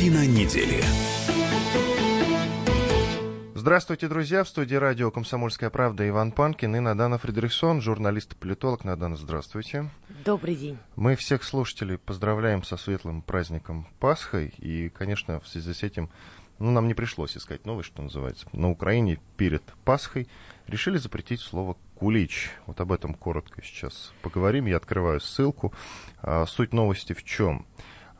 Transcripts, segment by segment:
Картина недели. Здравствуйте, друзья. В студии радио «Комсомольская правда» Иван Панкин и Надана Фредериксон, журналист-политолог. Надана, здравствуйте. Добрый день. Мы всех слушателей поздравляем со светлым праздником Пасхой. И, конечно, в связи с этим ну, нам не пришлось искать новость, что называется. На Украине перед Пасхой решили запретить слово «кулич». Вот об этом коротко сейчас поговорим. Я открываю ссылку. А, суть новости в чем?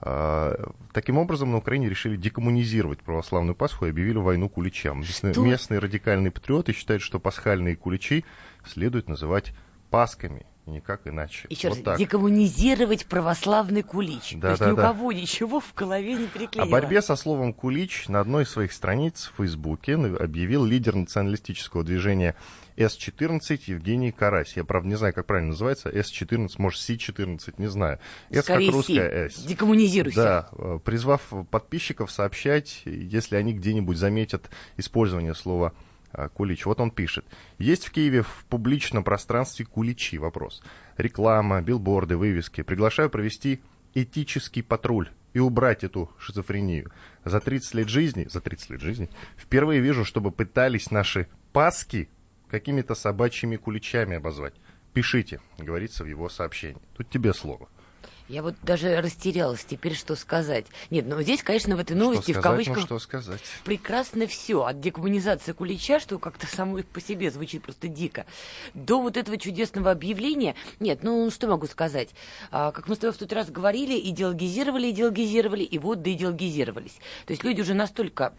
А, таким образом, на Украине решили декоммунизировать православную Пасху и объявили войну куличам. Местные, местные радикальные патриоты считают, что пасхальные куличи следует называть пасками никак иначе. Еще вот раз, так. декоммунизировать православный кулич. Да, То есть да, ни у да. кого ничего в голове не приклеило. О борьбе со словом «кулич» на одной из своих страниц в Фейсбуке объявил лидер националистического движения С-14 Евгений Карась. Я, правда, не знаю, как правильно называется. С-14, может, Си-14, не знаю. С Скорее как русская С. Декоммунизируйся. Да, э, призвав подписчиков сообщать, если они где-нибудь заметят использование слова а, Кулич. Вот он пишет. Есть в Киеве в публичном пространстве куличи? Вопрос. Реклама, билборды, вывески. Приглашаю провести этический патруль и убрать эту шизофрению. За 30 лет жизни, за 30 лет жизни, впервые вижу, чтобы пытались наши паски какими-то собачьими куличами обозвать. Пишите, говорится в его сообщении. Тут тебе слово. Я вот даже растерялась теперь, что сказать. Нет, ну здесь, конечно, в этой новости, что сказать, в кавычках, ну, что сказать. прекрасно все. От декоммунизации кулича, что как-то само по себе звучит просто дико, до вот этого чудесного объявления. Нет, ну что могу сказать? А, как мы с тобой в тот раз говорили, идеологизировали, идеологизировали, и вот доидеологизировались. То есть люди уже настолько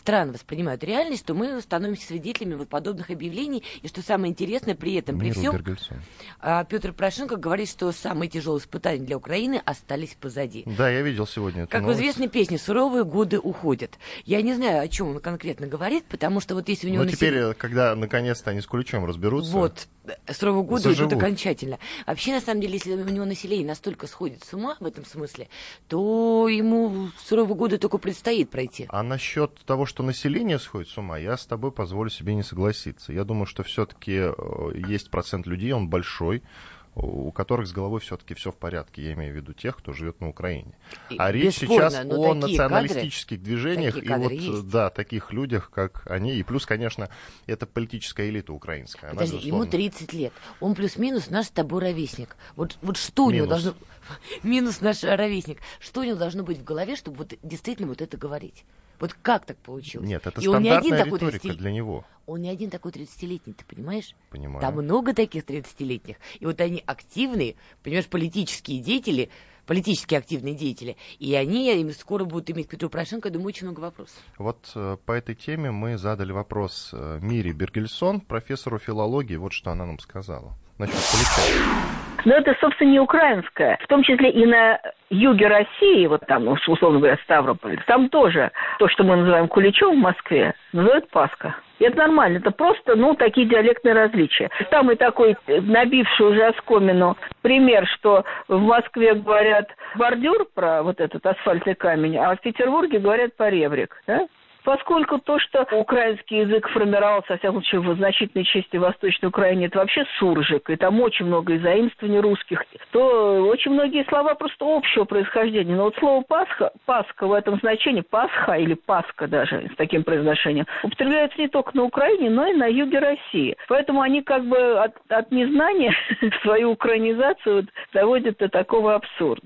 странно воспринимают реальность, то мы становимся свидетелями вот подобных объявлений. И что самое интересное, при этом, при всем, Бергельсон. а, Петр Порошенко говорит, что самые тяжелые испытания для Украины остались позади. Да, я видел сегодня эту Как в новость. известной песне, суровые годы уходят. Я не знаю, о чем он конкретно говорит, потому что вот если у него... Но теперь, себе- когда наконец-то они с Куличом разберутся, Вот, э, суровые годы Заживут. идут окончательно. Вообще, на самом деле, если у него население настолько сходит с ума в этом смысле, то ему суровые годы только предстоит пройти. А насчет того, что население сходит с ума, я с тобой позволю себе не согласиться. Я думаю, что все-таки есть процент людей, он большой, у которых с головой все-таки все в порядке. Я имею в виду тех, кто живет на Украине. А речь сейчас о националистических движениях такие и кадры вот есть. да таких людях, как они. И плюс, конечно, это политическая элита украинская. Она, Подожди, ему безусловно, 30 лет. Он плюс-минус наш с тобой ровесник. Вот, вот что у него Минус. должно... Минус наш ровесник. Что у него должно быть в голове, чтобы вот действительно вот это говорить? Вот как так получилось? Нет, это И он не один такой риторика 30 для него. Он не один такой 30-летний, ты понимаешь? Понимаю. Там много таких 30-летних. И вот они активные, понимаешь, политические деятели, политически активные деятели. И они им скоро будут иметь к Петру Порошенко, я думаю, очень много вопросов. Вот э, по этой теме мы задали вопрос э, Мире Бергельсон, профессору филологии. Вот что она нам сказала. Насчет Кулича. Но это, собственно, не украинское. В том числе и на юге России, вот там, условно говоря, Ставрополь, там тоже то, что мы называем куличом в Москве, называют Паска. И это нормально, это просто, ну, такие диалектные различия. Там и такой э, набивший уже оскомину пример, что в Москве говорят бордюр про вот этот асфальтный камень, а в Петербурге говорят поребрик, да? Поскольку то, что украинский язык формировался, во всяком случае, в значительной части Восточной Украины, это вообще суржик, и там очень много и заимствований русских, то очень многие слова просто общего происхождения. Но вот слово «пасха», «пасха» в этом значении, «пасха» или «паска» даже с таким произношением, употребляется не только на Украине, но и на юге России. Поэтому они как бы от, от незнания свою украинизацию доводят до такого абсурда.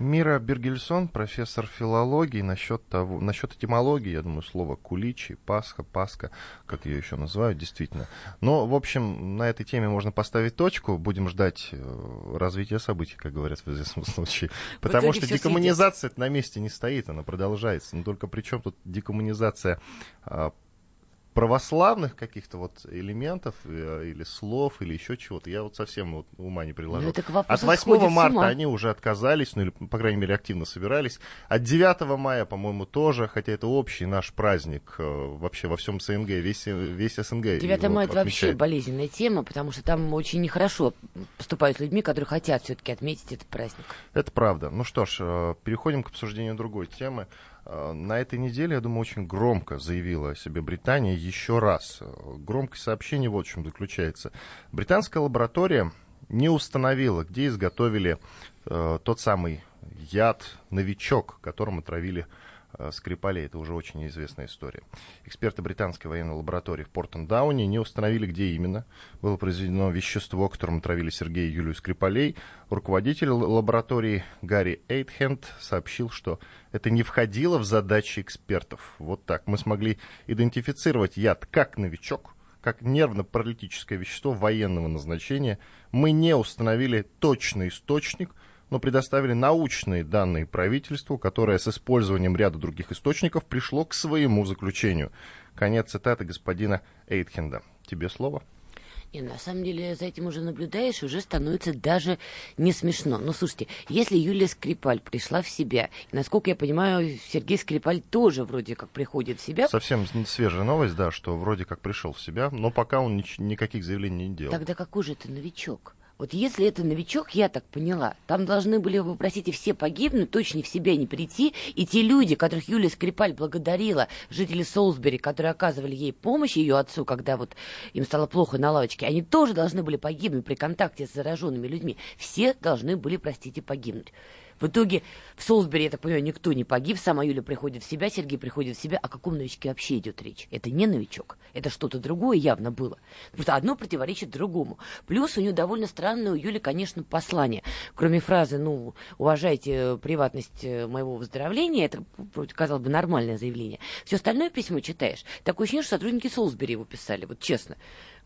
Мира Бергельсон, профессор филологии, насчет, того, насчет этимологии, я думаю, слово куличи, пасха, паска, как ее еще называют, действительно. Но, в общем, на этой теме можно поставить точку, будем ждать э, развития событий, как говорят в известном случае. Потому что декоммунизация на месте не стоит, она продолжается. Но только при чем тут декоммунизация а, православных каких-то вот элементов э, или слов или еще чего-то, я вот совсем вот ума не приложу. Ну, это От вопросу 8 сходит с марта они уже отказались, ну или, по крайней мере, активно собирались. От 9 мая, по-моему, тоже, хотя это общий наш праздник э, вообще во всем СНГ, весь, весь СНГ. 9 его мая это вообще болезненная тема, потому что там очень нехорошо поступают с людьми, которые хотят все-таки отметить этот праздник. Это правда. Ну что ж, э, переходим к обсуждению другой темы. Э, На этой неделе, я думаю, очень громко заявила о себе Британия еще раз. Э, Громкое сообщение вот в чем заключается. Британская лаборатория не установила, где изготовили э, тот самый яд «Новичок», которым отравили Скрипалей. Это уже очень известная история. Эксперты британской военной лаборатории в Портендауне не установили, где именно было произведено вещество, которым отравили Сергея и Юлию Скрипалей. Руководитель лаборатории Гарри Эйтхенд сообщил, что это не входило в задачи экспертов. Вот так. Мы смогли идентифицировать яд как новичок, как нервно-паралитическое вещество военного назначения. Мы не установили точный источник, но предоставили научные данные правительству, которое с использованием ряда других источников пришло к своему заключению. Конец цитаты господина Эйтхенда. Тебе слово. И на самом деле за этим уже наблюдаешь, уже становится даже не смешно. Ну, слушайте, если Юлия Скрипаль пришла в себя, и, насколько я понимаю, Сергей Скрипаль тоже вроде как приходит в себя. Совсем свежая новость, да, что вроде как пришел в себя, но пока он никаких заявлений не делал. Тогда какой же это новичок? Вот если это новичок, я так поняла, там должны были, вы простите, все погибнуть, точно в себя не прийти, и те люди, которых Юлия Скрипаль благодарила, жители Солсбери, которые оказывали ей помощь, ее отцу, когда вот им стало плохо на лавочке, они тоже должны были погибнуть при контакте с зараженными людьми. Все должны были, простите, погибнуть. В итоге в Солсбери, я так понимаю, никто не погиб, сама Юля приходит в себя, Сергей приходит в себя. О каком новичке вообще идет речь? Это не новичок, это что-то другое явно было. Просто одно противоречит другому. Плюс у нее довольно странное у Юли, конечно, послание. Кроме фразы, ну, уважайте приватность э, моего выздоровления, это, казалось бы, нормальное заявление. Все остальное письмо читаешь. Такое ощущение, что сотрудники Солсбери его писали, вот честно.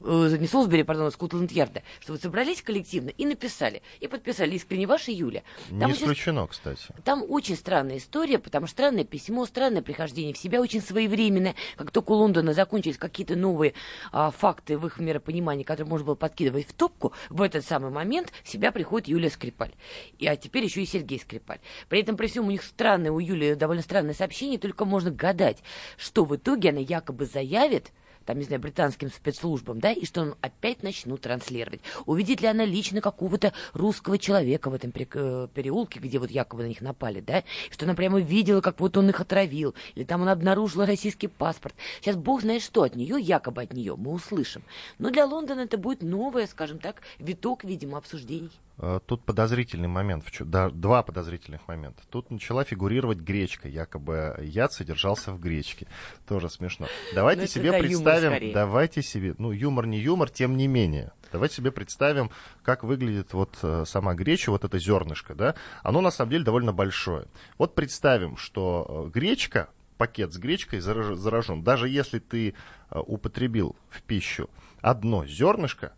Э, не Солсбери, пардон, Скотланд-Ярда, что вы собрались коллективно и написали, и подписали искренне ваша Юля. Там не исключено, очень, кстати. Там очень странная история, потому что странное письмо, странное прихождение в себя, очень своевременное. Как только у Лондона закончились какие-то новые а, факты в их миропонимании, которые можно было подкидывать в топку, в этот самый момент в себя приходит Юлия Скрипаль. И, а теперь еще и Сергей Скрипаль. При этом, при всем, у них странное, у Юли довольно странное сообщение, только можно гадать, что в итоге она якобы заявит, там, не знаю, британским спецслужбам, да, и что он опять начнут транслировать. Увидит ли она лично какого-то русского человека в этом э, переулке, где вот якобы на них напали, да, что она прямо видела, как вот он их отравил, или там она обнаружила российский паспорт. Сейчас бог знает что от нее, якобы от нее, мы услышим. Но для Лондона это будет новое, скажем так, виток, видимо, обсуждений. Э, тут подозрительный момент, да, два подозрительных момента. Тут начала фигурировать гречка, якобы яд содержался в гречке. Тоже смешно. Давайте ну, себе представим, давайте себе, ну юмор не юмор, тем не менее. Давайте себе представим, как выглядит вот э, сама греча, вот это зернышко, да. Оно на самом деле довольно большое. Вот представим, что э, гречка, пакет с гречкой заражен. Даже если ты употребил в пищу одно зернышко,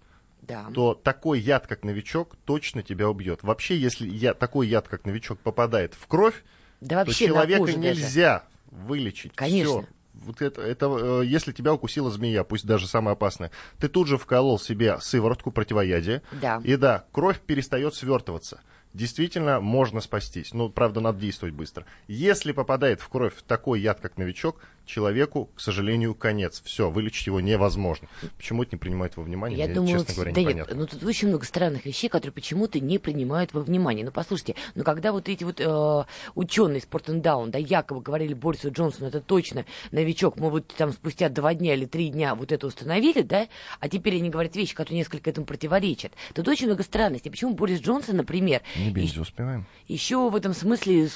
да. то такой яд, как новичок, точно тебя убьет. Вообще, если я, такой яд, как новичок, попадает в кровь, да то человека нельзя даже. вылечить. Конечно. Всё. Вот это, это э, если тебя укусила змея, пусть даже самая опасная, ты тут же вколол себе сыворотку противоядия, да. и да, кровь перестает свертываться действительно можно спастись. Ну, правда, надо действовать быстро. Если попадает в кровь такой яд, как новичок, человеку, к сожалению, конец. Все, вылечить его невозможно. Почему это не принимают во внимание, Я мне, думаю, честно говоря, да непонятно. Нет, ну, тут очень много странных вещей, которые почему-то не принимают во внимание. Ну, послушайте, ну, когда вот эти вот э, ученые из Портендаун, да, якобы говорили Борису Джонсону, это точно новичок, мы вот там спустя два дня или три дня вот это установили, да, а теперь они говорят вещи, которые несколько этому противоречат. Тут очень много странностей. Почему Борис Джонсон, например... Не бензи, успеваем. Еще в этом смысле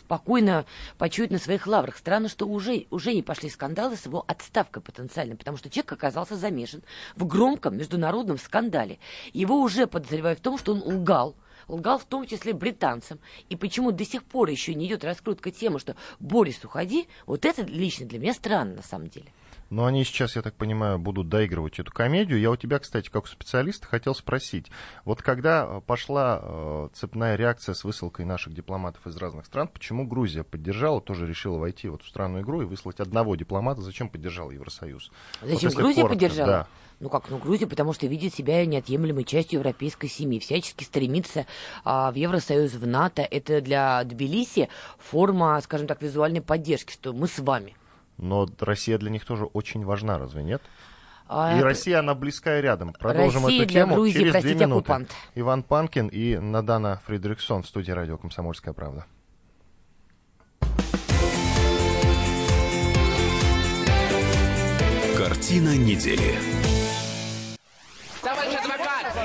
спокойно почует на своих лаврах. Странно, что уже, уже не пошли скандалы с его отставкой потенциально, потому что человек оказался замешан в громком международном скандале. Его уже подозревают в том, что он лгал, лгал в том числе британцам. И почему до сих пор еще не идет раскрутка темы, что Борис, уходи, вот это лично для меня странно на самом деле. Но они сейчас, я так понимаю, будут доигрывать эту комедию. Я у тебя, кстати, как у специалиста, хотел спросить. Вот когда э, пошла э, цепная реакция с высылкой наших дипломатов из разных стран, почему Грузия поддержала, тоже решила войти в эту странную игру и выслать одного дипломата? Зачем поддержал Евросоюз? Зачем вот Грузия коротко, поддержала? Да. Ну как, ну Грузия, потому что видит себя неотъемлемой частью европейской семьи, всячески стремится а, в Евросоюз, в НАТО. Это для Тбилиси форма, скажем так, визуальной поддержки, что мы с вами но Россия для них тоже очень важна, разве нет? А и Россия, она близкая рядом. Продолжим Россия эту тему Грузии, через простите, две минуты. Оккупант. Иван Панкин и Надана Фридриксон в студии радио «Комсомольская правда». Картина недели.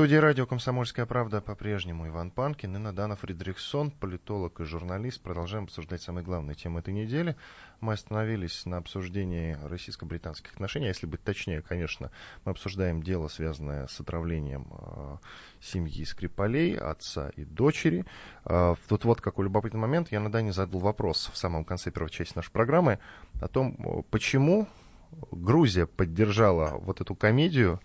студии радио «Комсомольская правда» по-прежнему Иван Панкин и Надана Фридрихсон, политолог и журналист. Продолжаем обсуждать самые главные темы этой недели. Мы остановились на обсуждении российско-британских отношений. А если быть точнее, конечно, мы обсуждаем дело, связанное с отравлением э, семьи Скрипалей, отца и дочери. Э, тут вот какой любопытный момент. Я Надане задал вопрос в самом конце первой части нашей программы о том, почему Грузия поддержала вот эту комедию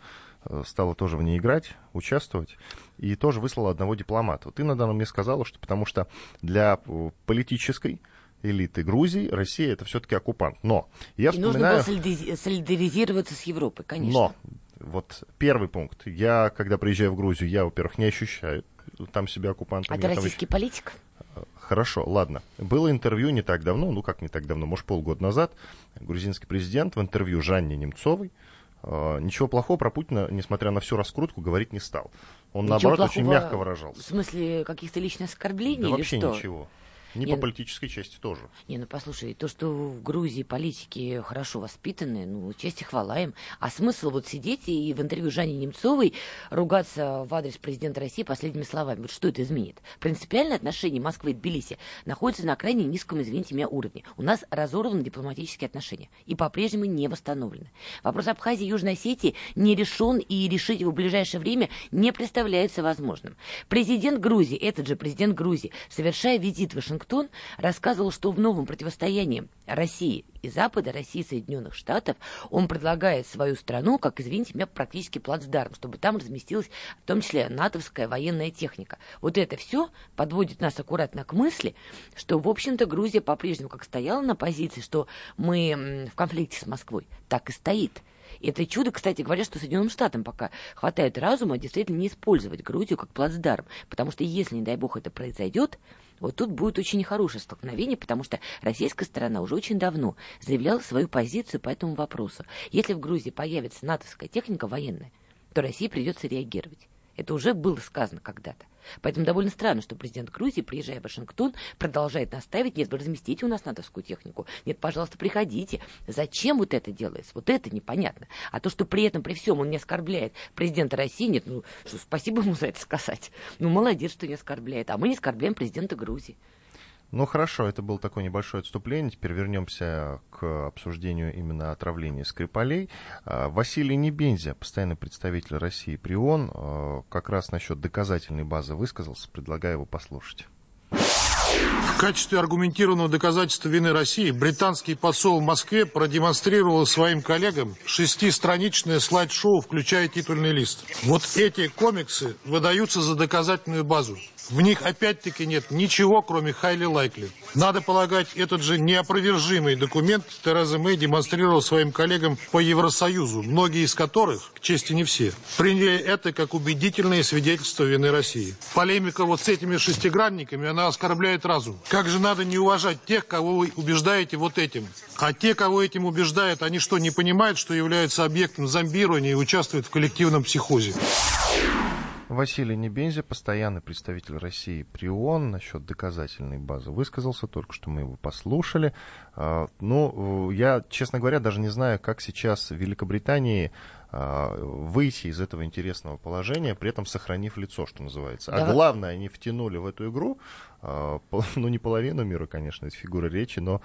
стала тоже в ней играть, участвовать, и тоже выслала одного дипломата. Ты, Надана, мне сказала, что потому что для э, политической элиты Грузии Россия это все-таки оккупант. Но я и вспоминаю... нужно было солидаризироваться с Европой, конечно. Но вот первый пункт. Я, когда приезжаю в Грузию, я, во-первых, не ощущаю там себя оккупантом. А ты российский там... политик? Э, хорошо, ладно. Было интервью не так давно, ну как не так давно, может полгода назад, грузинский президент в интервью Жанне Немцовой ничего плохого про Путина, несмотря на всю раскрутку, говорить не стал. Он, ничего наоборот, очень мягко выражался. В смысле каких-то личных оскорблений да или вообще что? ничего. Не, по политической части тоже. Не, ну послушай, то, что в Грузии политики хорошо воспитаны, ну, честь и хвала им. А смысл вот сидеть и в интервью Жанне Немцовой ругаться в адрес президента России последними словами? Вот что это изменит? Принципиальное отношение Москвы и Тбилиси находится на крайне низком, извините меня, уровне. У нас разорваны дипломатические отношения и по-прежнему не восстановлены. Вопрос Абхазии и Южной Осетии не решен и решить его в ближайшее время не представляется возможным. Президент Грузии, этот же президент Грузии, совершая визит в Вашингтон, Вашингтон рассказывал, что в новом противостоянии России и Запада, России и Соединенных Штатов, он предлагает свою страну, как, извините меня, практически плацдарм, чтобы там разместилась в том числе натовская военная техника. Вот это все подводит нас аккуратно к мысли, что, в общем-то, Грузия по-прежнему как стояла на позиции, что мы в конфликте с Москвой, так и стоит. И это чудо, кстати говоря, что Соединенным Штатам пока хватает разума действительно не использовать Грузию как плацдарм. Потому что если, не дай бог, это произойдет, вот тут будет очень нехорошее столкновение, потому что российская сторона уже очень давно заявляла свою позицию по этому вопросу. Если в Грузии появится натовская техника военная, то России придется реагировать. Это уже было сказано когда-то. Поэтому довольно странно, что президент Грузии, приезжая в Вашингтон, продолжает настаивать, нет, разместите у нас натовскую технику. Нет, пожалуйста, приходите. Зачем вот это делается? Вот это непонятно. А то, что при этом, при всем он не оскорбляет президента России, нет, ну, что, спасибо ему за это сказать. Ну, молодец, что не оскорбляет. А мы не оскорбляем президента Грузии. Ну хорошо, это было такое небольшое отступление. Теперь вернемся к обсуждению именно отравления Скрипалей. А, Василий Небензя, постоянный представитель России при ООН, а, как раз насчет доказательной базы высказался. Предлагаю его послушать. В качестве аргументированного доказательства вины России британский посол в Москве продемонстрировал своим коллегам шестистраничное слайд-шоу, включая титульный лист. Вот эти комиксы выдаются за доказательную базу. В них опять-таки нет ничего, кроме highly likely. Надо полагать, этот же неопровержимый документ Тереза Мэй демонстрировал своим коллегам по Евросоюзу, многие из которых, к чести не все, приняли это как убедительное свидетельство вины России. Полемика вот с этими шестигранниками, она оскорбляет разум. Как же надо не уважать тех, кого вы убеждаете вот этим? А те, кого этим убеждают, они что, не понимают, что являются объектом зомбирования и участвуют в коллективном психозе? Василий Небензи, постоянный представитель России при ООН, насчет доказательной базы высказался, только что мы его послушали. А, ну, я, честно говоря, даже не знаю, как сейчас в Великобритании а, выйти из этого интересного положения, при этом сохранив лицо, что называется. А да. главное, они втянули в эту игру, ну не половину мира, конечно, это фигура речи, но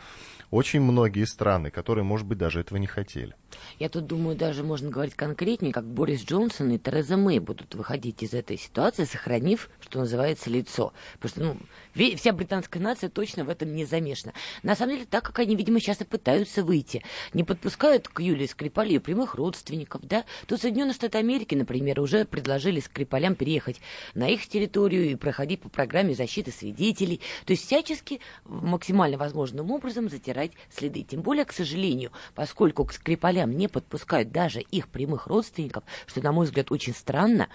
очень многие страны, которые, может быть, даже этого не хотели. Я тут думаю, даже можно говорить конкретнее, как Борис Джонсон и Тереза Мэй будут выходить из этой ситуации, сохранив, что называется, лицо. Потому что ну, вся британская нация точно в этом не замешана. На самом деле, так как они, видимо, сейчас и пытаются выйти, не подпускают к Юлии Скрипали прямых родственников, да, то Соединенные Штаты Америки, например, уже предложили Скрипалям переехать на их территорию и проходить по программе защиты свидетелей. То есть всячески максимально возможным образом затирать следы. Тем более, к сожалению, поскольку к Скрипалям не подпускают даже их прямых родственников, что, на мой взгляд, очень странно,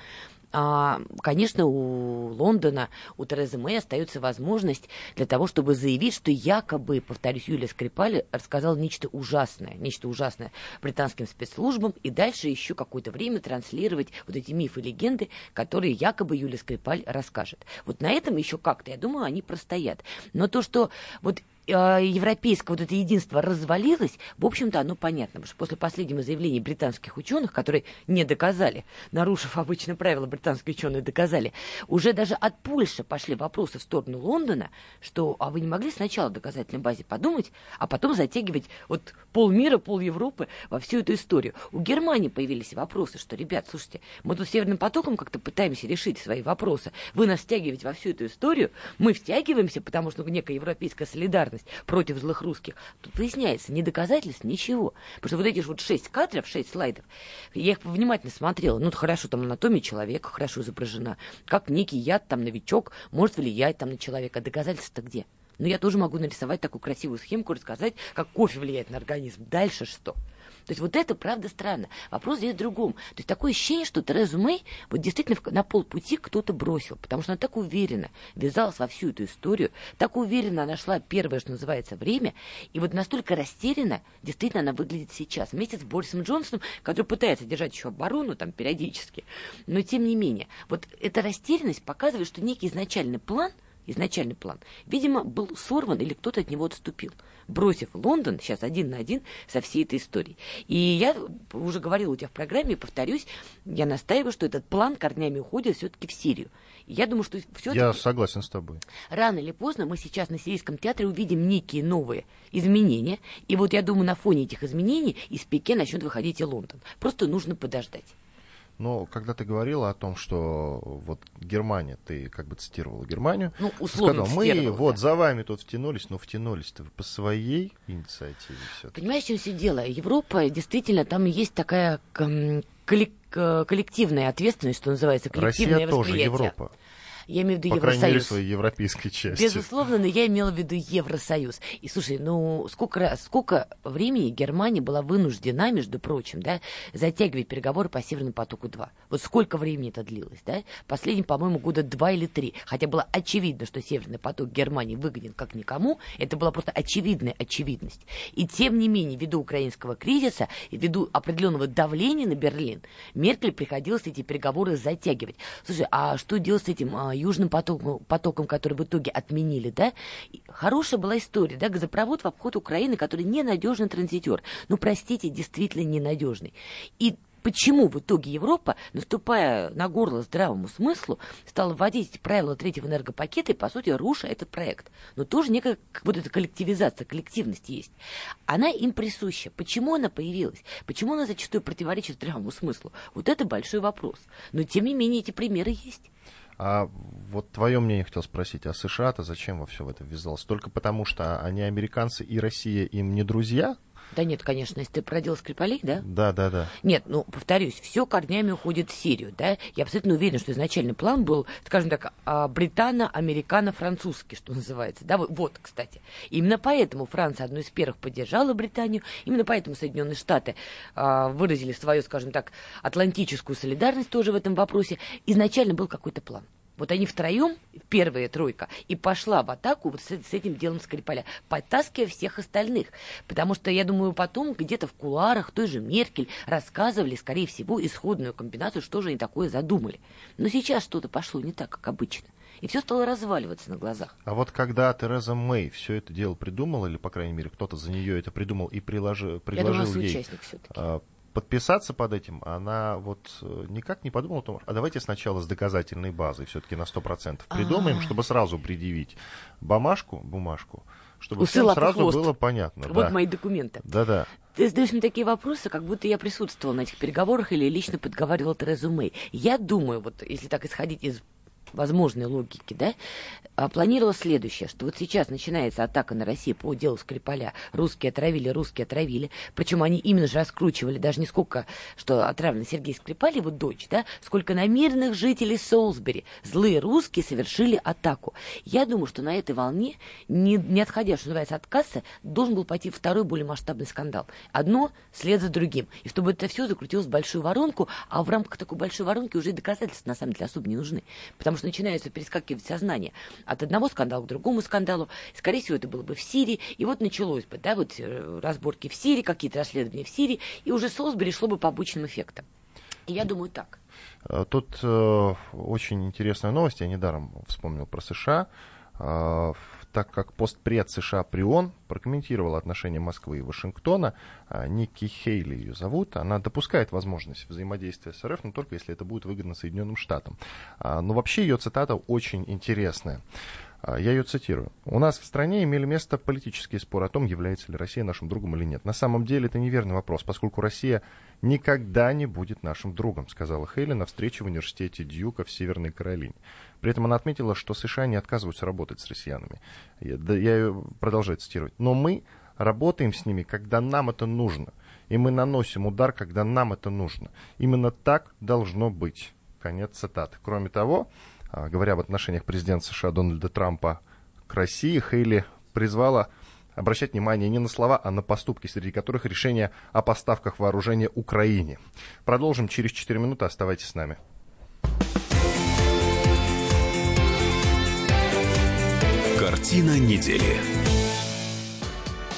конечно, у Лондона, у Терезы Мэй остается возможность для того, чтобы заявить, что якобы, повторюсь, Юлия Скрипаль рассказала нечто ужасное, нечто ужасное британским спецслужбам, и дальше еще какое-то время транслировать вот эти мифы легенды, которые якобы Юлия Скрипаль расскажет. Вот на этом еще как-то, я думаю, они простоят. Но то, что вот а, европейское вот это единство развалилось, в общем-то, оно понятно, потому что после последнего заявления британских ученых, которые не доказали, нарушив обычное правило, британские ученые доказали, уже даже от Польши пошли вопросы в сторону Лондона, что а вы не могли сначала доказательной базе подумать, а потом затягивать вот полмира, пол Европы во всю эту историю. У Германии появились вопросы, что, ребят, слушайте, мы тут Северным потоком как-то пытаемся решить свои вопросы, вы нас втягиваете во всю эту историю, мы втягиваемся, потому что некая европейская солидарность солидарность против злых русских. Тут выясняется, ни доказательств, ничего. Потому что вот эти вот шесть кадров, шесть слайдов, я их внимательно смотрела. Ну, хорошо, там анатомия человека хорошо изображена. Как некий яд, там, новичок может влиять там на человека. Доказательства-то где? Но я тоже могу нарисовать такую красивую схемку, рассказать, как кофе влияет на организм. Дальше что? То есть вот это правда странно. Вопрос здесь в другом. То есть такое ощущение, что Терезу Мэй вот действительно на полпути кто-то бросил, потому что она так уверенно ввязалась во всю эту историю, так уверенно она шла первое, что называется, время, и вот настолько растерянно действительно она выглядит сейчас, вместе с Борисом Джонсоном, который пытается держать еще оборону там периодически, но тем не менее, вот эта растерянность показывает, что некий изначальный план – изначальный план, видимо, был сорван или кто-то от него отступил бросив Лондон сейчас один на один со всей этой историей. И я уже говорила у тебя в программе, повторюсь, я настаиваю, что этот план корнями уходит все-таки в Сирию. я думаю, что все-таки... Я согласен с тобой. Рано или поздно мы сейчас на Сирийском театре увидим некие новые изменения. И вот я думаю, на фоне этих изменений из Пике начнет выходить и Лондон. Просто нужно подождать. Но когда ты говорила о том, что вот Германия, ты как бы цитировала Германию, ну, условно сказал, мы вот за вами тут втянулись, но втянулись-то по своей инициативе все Понимаешь, в чем все дело? Европа, действительно, там есть такая коллективная ответственность, что называется, коллективное Россия восприятие. тоже Европа. Я имею в виду По Евросоюз. крайней мере, своей европейской части. Безусловно, но я имела в виду Евросоюз. И слушай, ну сколько сколько времени Германия была вынуждена, между прочим, да, затягивать переговоры по Северному потоку-2. Вот сколько времени это длилось, да? Последние, по-моему, года два или три. Хотя было очевидно, что Северный поток Германии выгоден как никому. Это была просто очевидная очевидность. И тем не менее, ввиду украинского кризиса и ввиду определенного давления на Берлин, Меркель приходилось эти переговоры затягивать. Слушай, а что делать с этим а, Южным потоком, потоком, который в итоге отменили, да, хорошая была история, да, газопровод в обход Украины, который ненадежный транзитер. Ну, простите, действительно ненадежный. И почему в итоге Европа, наступая на горло здравому смыслу, стала вводить правила третьего энергопакета и, по сути, руша этот проект. Но тоже некая вот эта коллективизация, коллективность есть. Она им присуща. Почему она появилась? Почему она зачастую противоречит здравому смыслу? Вот это большой вопрос. Но, тем не менее, эти примеры есть. А вот твое мнение хотел спросить, а США-то зачем во все это ввязалось? Только потому, что они американцы и Россия им не друзья? Да нет, конечно, если ты продел Скрипалей, да? Да, да, да. Нет, ну, повторюсь, все корнями уходит в Сирию, да? Я абсолютно уверен, что изначальный план был, скажем так, а, британо-американо-французский, что называется, да? Вот, кстати. Именно поэтому Франция одной из первых поддержала Британию, именно поэтому Соединенные Штаты а, выразили свою, скажем так, атлантическую солидарность тоже в этом вопросе. Изначально был какой-то план. Вот они втроем, первая тройка, и пошла в атаку вот с, с этим делом Скрипаля, подтаскивая всех остальных. Потому что, я думаю, потом где-то в куларах той же Меркель рассказывали, скорее всего, исходную комбинацию, что же они такое задумали. Но сейчас что-то пошло не так, как обычно. И все стало разваливаться на глазах. А вот когда Тереза Мэй все это дело придумала, или, по крайней мере, кто-то за нее это придумал и приложи, предложил Я думаю, ей а, подписаться под этим, она вот э, никак не подумала о том, а давайте сначала с доказательной базой все-таки на 100% придумаем, А-а-а. чтобы сразу предъявить бумажку, бумажку, чтобы всем сразу хвост. было понятно. Вот да. мои документы. Да-да. Ты задаешь мне такие вопросы, как будто я присутствовала на этих переговорах или лично подговаривала Терезу Мэй. Я думаю, вот если так исходить из возможной логики, да, а, планировала следующее, что вот сейчас начинается атака на Россию по делу Скрипаля. Русские отравили, русские отравили. Причем они именно же раскручивали даже не сколько, что отравлен Сергей Скрипаль, его дочь, да, сколько на мирных жителей Солсбери. Злые русские совершили атаку. Я думаю, что на этой волне, не, не отходя, что называется, от кассы, должен был пойти второй более масштабный скандал. Одно след за другим. И чтобы это все закрутилось в большую воронку, а в рамках такой большой воронки уже и доказательства на самом деле особо не нужны. Потому что начинается перескакивать сознание от одного скандала к другому скандалу. Скорее всего, это было бы в Сирии. И вот началось бы, да, вот э, разборки в Сирии, какие-то расследования в Сирии, и уже Солсбери шло бы по обычным эффектам. И я думаю так. Э, тут э, очень интересная новость, я недаром вспомнил про США. Э, так как постпред США при ООН прокомментировала отношения Москвы и Вашингтона, а, Ники Хейли ее зовут, она допускает возможность взаимодействия с РФ, но только если это будет выгодно Соединенным Штатам. А, но вообще ее цитата очень интересная. А, я ее цитирую. «У нас в стране имели место политические споры о том, является ли Россия нашим другом или нет. На самом деле это неверный вопрос, поскольку Россия никогда не будет нашим другом», сказала Хейли на встрече в университете Дьюка в Северной Каролине. При этом она отметила, что США не отказываются работать с россиянами. Я, да, я ее продолжаю цитировать. «Но мы работаем с ними, когда нам это нужно. И мы наносим удар, когда нам это нужно. Именно так должно быть». Конец цитаты. Кроме того, говоря об отношениях президента США Дональда Трампа к России, Хейли призвала обращать внимание не на слова, а на поступки, среди которых решение о поставках вооружения Украине. Продолжим через 4 минуты. Оставайтесь с нами. Картина недели.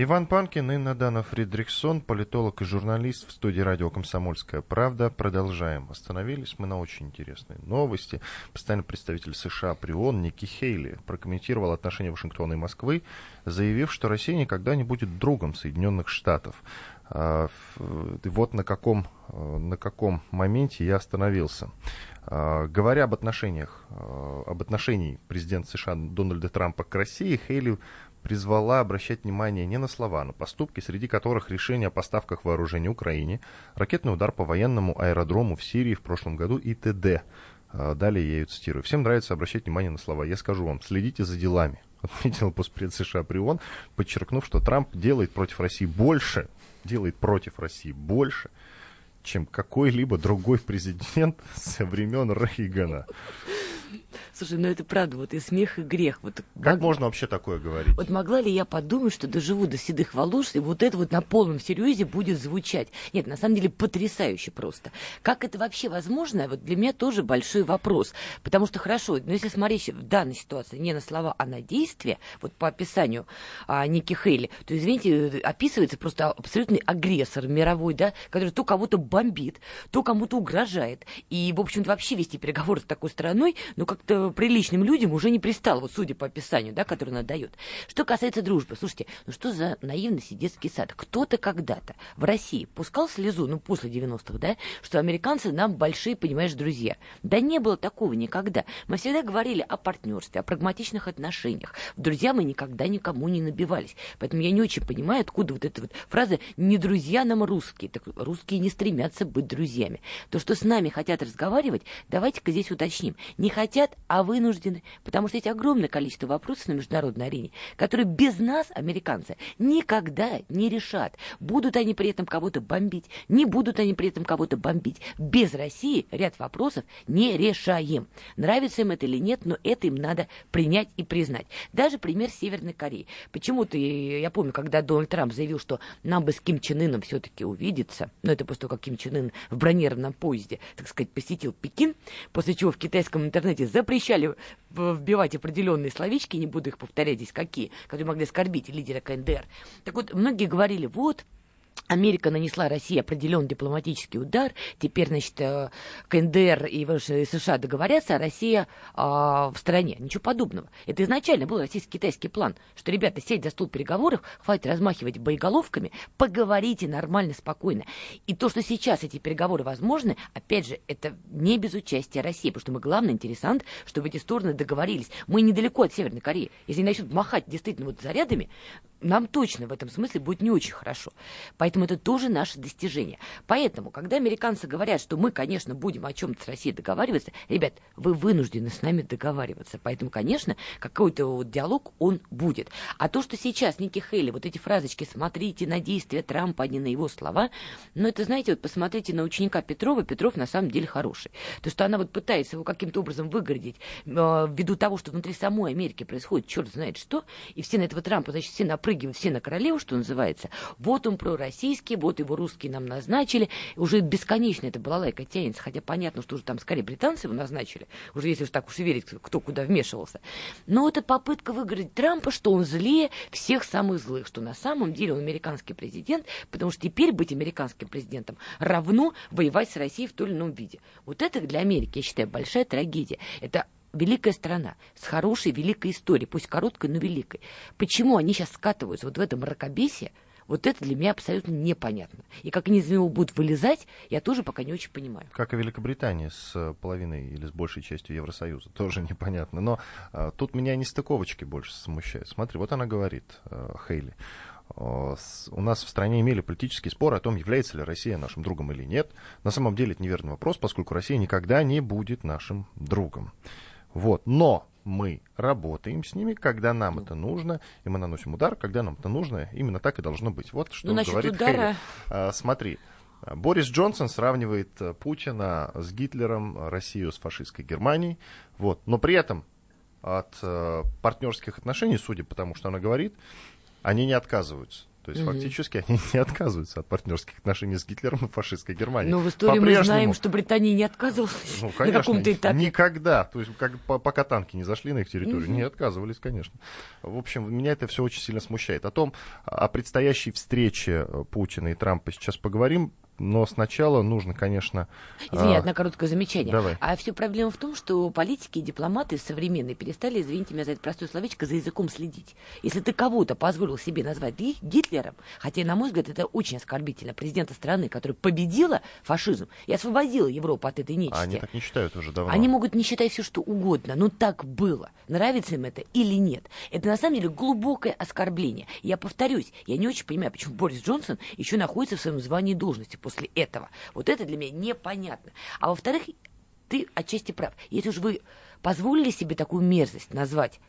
Иван Панкин и Надана Фридрихсон, политолог и журналист в студии радио «Комсомольская правда». Продолжаем. Остановились мы на очень интересной новости. Постоянный представитель США при ООН Ники Хейли прокомментировал отношения Вашингтона и Москвы, заявив, что Россия никогда не будет другом Соединенных Штатов. А, вот на каком, на каком моменте я остановился. А, говоря об отношениях, а, об отношении президента США Дональда Трампа к России, Хейли призвала обращать внимание не на слова, на поступки, среди которых решение о поставках вооружений Украине, ракетный удар по военному аэродрому в Сирии в прошлом году и т.д. А, далее я ее цитирую. Всем нравится обращать внимание на слова. Я скажу вам, следите за делами. Отметил постпред США при ООН, подчеркнув, что Трамп делает против России больше, делает против России больше, чем какой-либо другой президент со времен Рейгана. Слушай, ну это правда, вот и смех, и грех. Вот, как мог... можно вообще такое говорить? Вот могла ли я подумать, что доживу до седых волос, и вот это вот на полном серьезе будет звучать? Нет, на самом деле потрясающе просто. Как это вообще возможно, вот для меня тоже большой вопрос. Потому что хорошо, но если смотреть в данной ситуации не на слова, а на действия, вот по описанию а, Ники Хейли, то, извините, описывается просто абсолютный агрессор мировой, да, который то кого-то бомбит, то кому-то угрожает. И, в общем-то, вообще вести переговоры с такой страной, ну, как-то приличным людям уже не пристал, вот судя по описанию, да, которое она дает. Что касается дружбы, слушайте, ну что за наивность и детский сад? Кто-то когда-то в России пускал слезу, ну, после 90-х, да, что американцы нам большие, понимаешь, друзья. Да не было такого никогда. Мы всегда говорили о партнерстве, о прагматичных отношениях. В друзья мы никогда никому не набивались. Поэтому я не очень понимаю, откуда вот эта вот фраза «не друзья нам русские». Так русские не стремятся быть друзьями. То, что с нами хотят разговаривать, давайте-ка здесь уточним. Не хотят хотят, а вынуждены. Потому что есть огромное количество вопросов на международной арене, которые без нас, американцы, никогда не решат. Будут они при этом кого-то бомбить, не будут они при этом кого-то бомбить. Без России ряд вопросов не решаем. Нравится им это или нет, но это им надо принять и признать. Даже пример Северной Кореи. Почему-то, я помню, когда Дональд Трамп заявил, что нам бы с Ким Чен Ыном все-таки увидеться, но это после того, как Ким Чен Ын в бронированном поезде, так сказать, посетил Пекин, после чего в китайском интернете запрещали вбивать определенные словечки, не буду их повторять здесь какие, которые могли оскорбить лидера КНДР. Так вот, многие говорили, вот, Америка нанесла России определенный дипломатический удар. Теперь, значит, э, КНДР и США договорятся, а Россия а, в стороне. Ничего подобного. Это изначально был российско-китайский план, что, ребята, сеть за стол переговоров, хватит размахивать боеголовками, поговорите нормально, спокойно. И то, что сейчас эти переговоры возможны, опять же, это не без участия России, потому что мы главный интересант, чтобы эти стороны договорились. Мы недалеко от Северной Кореи. Если они начнут махать действительно вот зарядами, нам точно в этом смысле будет не очень хорошо. Поэтому это тоже наше достижение. Поэтому, когда американцы говорят, что мы, конечно, будем о чем-то с Россией договариваться, ребят, вы вынуждены с нами договариваться. Поэтому, конечно, какой-то вот диалог он будет. А то, что сейчас Ники Хейли, вот эти фразочки «смотрите на действия Трампа, а не на его слова», ну, это, знаете, вот посмотрите на ученика Петрова, Петров на самом деле хороший. То, что она вот пытается его каким-то образом выгородить э, ввиду того, что внутри самой Америки происходит черт знает что, и все на этого Трампа, значит, все на напрыгивают все на королеву, что называется. Вот он пророссийский, вот его русские нам назначили. Уже бесконечно это была лайка тянется, хотя понятно, что уже там скорее британцы его назначили, уже если уж так уж верить, кто куда вмешивался. Но это попытка выиграть Трампа, что он злее всех самых злых, что на самом деле он американский президент, потому что теперь быть американским президентом равно воевать с Россией в том или ином виде. Вот это для Америки, я считаю, большая трагедия. Это великая страна с хорошей, великой историей, пусть короткой, но великой. Почему они сейчас скатываются вот в это мракобесие, вот это для меня абсолютно непонятно. И как они из него будут вылезать, я тоже пока не очень понимаю. Как и Великобритания с половиной или с большей частью Евросоюза, тоже непонятно. Но а, тут меня не стыковочки больше смущают. Смотри, вот она говорит, а, Хейли. А, у нас в стране имели политический спор о том, является ли Россия нашим другом или нет. На самом деле это неверный вопрос, поскольку Россия никогда не будет нашим другом. Вот. Но мы работаем с ними, когда нам это нужно, и мы наносим удар, когда нам это нужно. Именно так и должно быть. Вот что ну, говорит удара... Хейли. А, смотри, Борис Джонсон сравнивает э, Путина с Гитлером, Россию с фашистской Германией. Вот. Но при этом от э, партнерских отношений, судя по тому, что она говорит, они не отказываются. То есть угу. фактически они не отказываются от партнерских отношений с Гитлером и фашистской Германией. Но в истории мы знаем, что Британия не отказывалась ну, конечно, на каком-то этапе. Никогда. То есть как, пока танки не зашли на их территорию, угу. не отказывались, конечно. В общем, меня это все очень сильно смущает. О том, о предстоящей встрече Путина и Трампа сейчас поговорим но сначала нужно, конечно... Извини, а... одно короткое замечание. Давай. А все проблема в том, что политики и дипломаты современные перестали, извините меня за это простое словечко, за языком следить. Если ты кого-то позволил себе назвать Гитлером, хотя, на мой взгляд, это очень оскорбительно, президента страны, которая победила фашизм и освободила Европу от этой нечисти. Они так не считают уже давно. Они могут не считать все, что угодно, но так было. Нравится им это или нет. Это, на самом деле, глубокое оскорбление. Я повторюсь, я не очень понимаю, почему Борис Джонсон еще находится в своем звании должности после этого. Вот это для меня непонятно. А во-вторых, ты отчасти прав. Если уж вы позволили себе такую мерзость назвать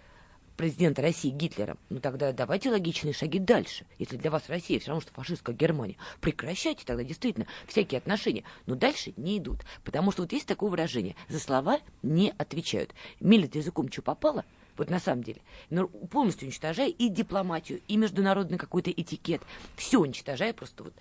президента России Гитлером, ну тогда давайте логичные шаги дальше. Если для вас Россия все равно, что фашистская Германия, прекращайте тогда действительно всякие отношения. Но дальше не идут. Потому что вот есть такое выражение. За слова не отвечают. Мелят языком, что попало, вот на самом деле, но полностью уничтожая и дипломатию, и международный какой-то этикет. Все уничтожая просто вот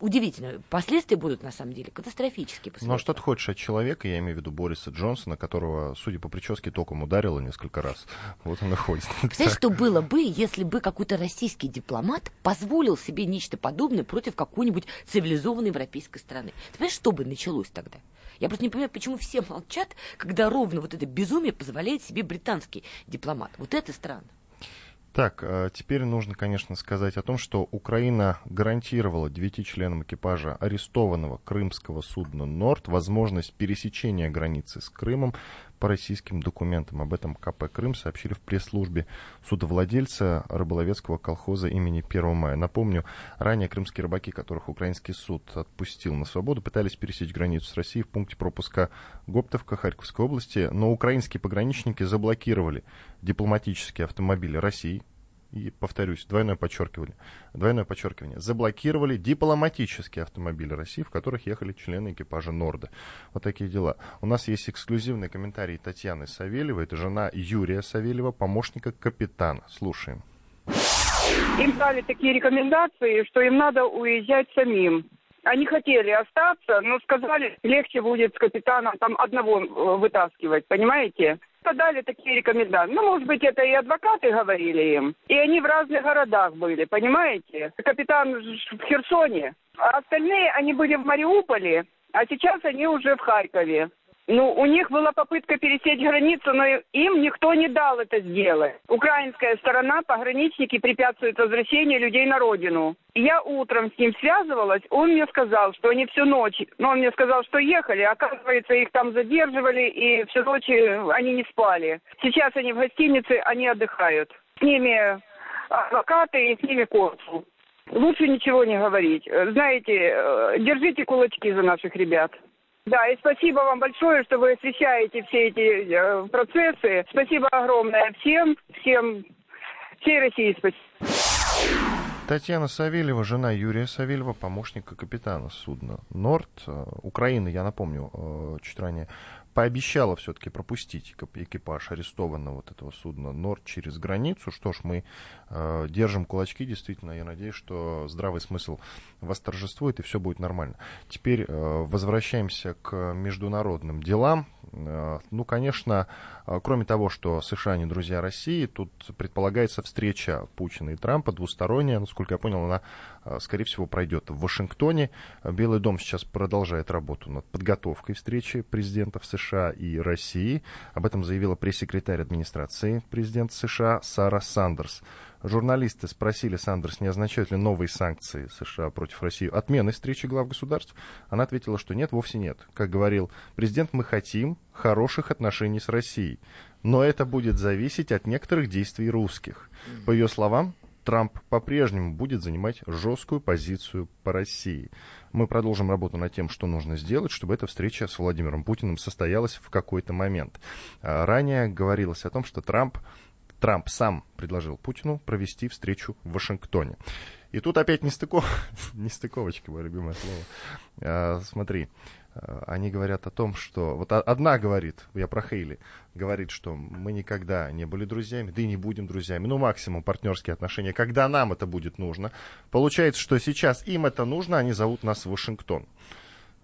удивительно. Последствия будут, на самом деле, катастрофические. Ну, а что ты хочешь от человека, я имею в виду Бориса Джонсона, которого, судя по прическе, током ударило несколько раз. Вот он и ходит. Представляешь, что было бы, если бы какой-то российский дипломат позволил себе нечто подобное против какой-нибудь цивилизованной европейской страны? Ты понимаешь, что бы началось тогда? Я просто не понимаю, почему все молчат, когда ровно вот это безумие позволяет себе британский дипломат. Вот это странно. Так, а теперь нужно, конечно, сказать о том, что Украина гарантировала девяти членам экипажа арестованного крымского судна «Норд» возможность пересечения границы с Крымом по российским документам. Об этом КП «Крым» сообщили в пресс-службе судовладельца рыболовецкого колхоза имени 1 мая. Напомню, ранее крымские рыбаки, которых украинский суд отпустил на свободу, пытались пересечь границу с Россией в пункте пропуска Гоптовка Харьковской области, но украинские пограничники заблокировали дипломатические автомобили России, и, повторюсь, двойное подчеркивание, двойное подчеркивание, заблокировали дипломатические автомобили России, в которых ехали члены экипажа Норда. Вот такие дела. У нас есть эксклюзивный комментарий Татьяны Савельевой, это жена Юрия Савельева, помощника капитана. Слушаем. Им дали такие рекомендации, что им надо уезжать самим. Они хотели остаться, но сказали, легче будет с капитаном там одного э, вытаскивать, понимаете? Подали такие рекомендации. Ну, может быть, это и адвокаты говорили им. И они в разных городах были, понимаете? Капитан в Херсоне, а остальные, они были в Мариуполе, а сейчас они уже в Харькове. Ну, у них была попытка пересечь границу, но им никто не дал это сделать. Украинская сторона, пограничники препятствуют возвращению людей на родину. Я утром с ним связывалась, он мне сказал, что они всю ночь, ну, он мне сказал, что ехали, оказывается, их там задерживали, и всю ночь они не спали. Сейчас они в гостинице, они отдыхают. С ними адвокаты и с ними консул. Лучше ничего не говорить. Знаете, э, держите кулачки за наших ребят. Да, и спасибо вам большое, что вы освещаете все эти э, процессы. Спасибо огромное всем, всем, всей России спасибо. Татьяна Савельева, жена Юрия Савельева, помощника капитана судна «Норд». Э, Украина, я напомню, э, чуть ранее пообещала все-таки пропустить экипаж арестованного вот этого судна «Норд» через границу. Что ж, мы э, держим кулачки, действительно. Я надеюсь, что здравый смысл восторжествует и все будет нормально. Теперь э, возвращаемся к международным делам. Э, ну, конечно, э, кроме того, что США не друзья России, тут предполагается встреча Путина и Трампа двусторонняя. Насколько я понял, она, э, скорее всего, пройдет в Вашингтоне. Белый дом сейчас продолжает работу над подготовкой встречи президентов США и России. Об этом заявила пресс-секретарь администрации президента США Сара Сандерс. Журналисты спросили Сандерс, не означают ли новые санкции США против России отмены встречи глав государств. Она ответила, что нет, вовсе нет. Как говорил президент, мы хотим хороших отношений с Россией. Но это будет зависеть от некоторых действий русских. По ее словам, Трамп по-прежнему будет занимать жесткую позицию по России. Мы продолжим работу над тем, что нужно сделать, чтобы эта встреча с Владимиром Путиным состоялась в какой-то момент. А, ранее говорилось о том, что Трамп Трамп сам предложил Путину провести встречу в Вашингтоне. И тут опять нестыков... нестыковочка, мое любимое слово. А, смотри, а, они говорят о том, что... Вот одна говорит, я про Хейли, говорит, что мы никогда не были друзьями, да и не будем друзьями. Ну, максимум партнерские отношения, когда нам это будет нужно. Получается, что сейчас им это нужно, они зовут нас в Вашингтон.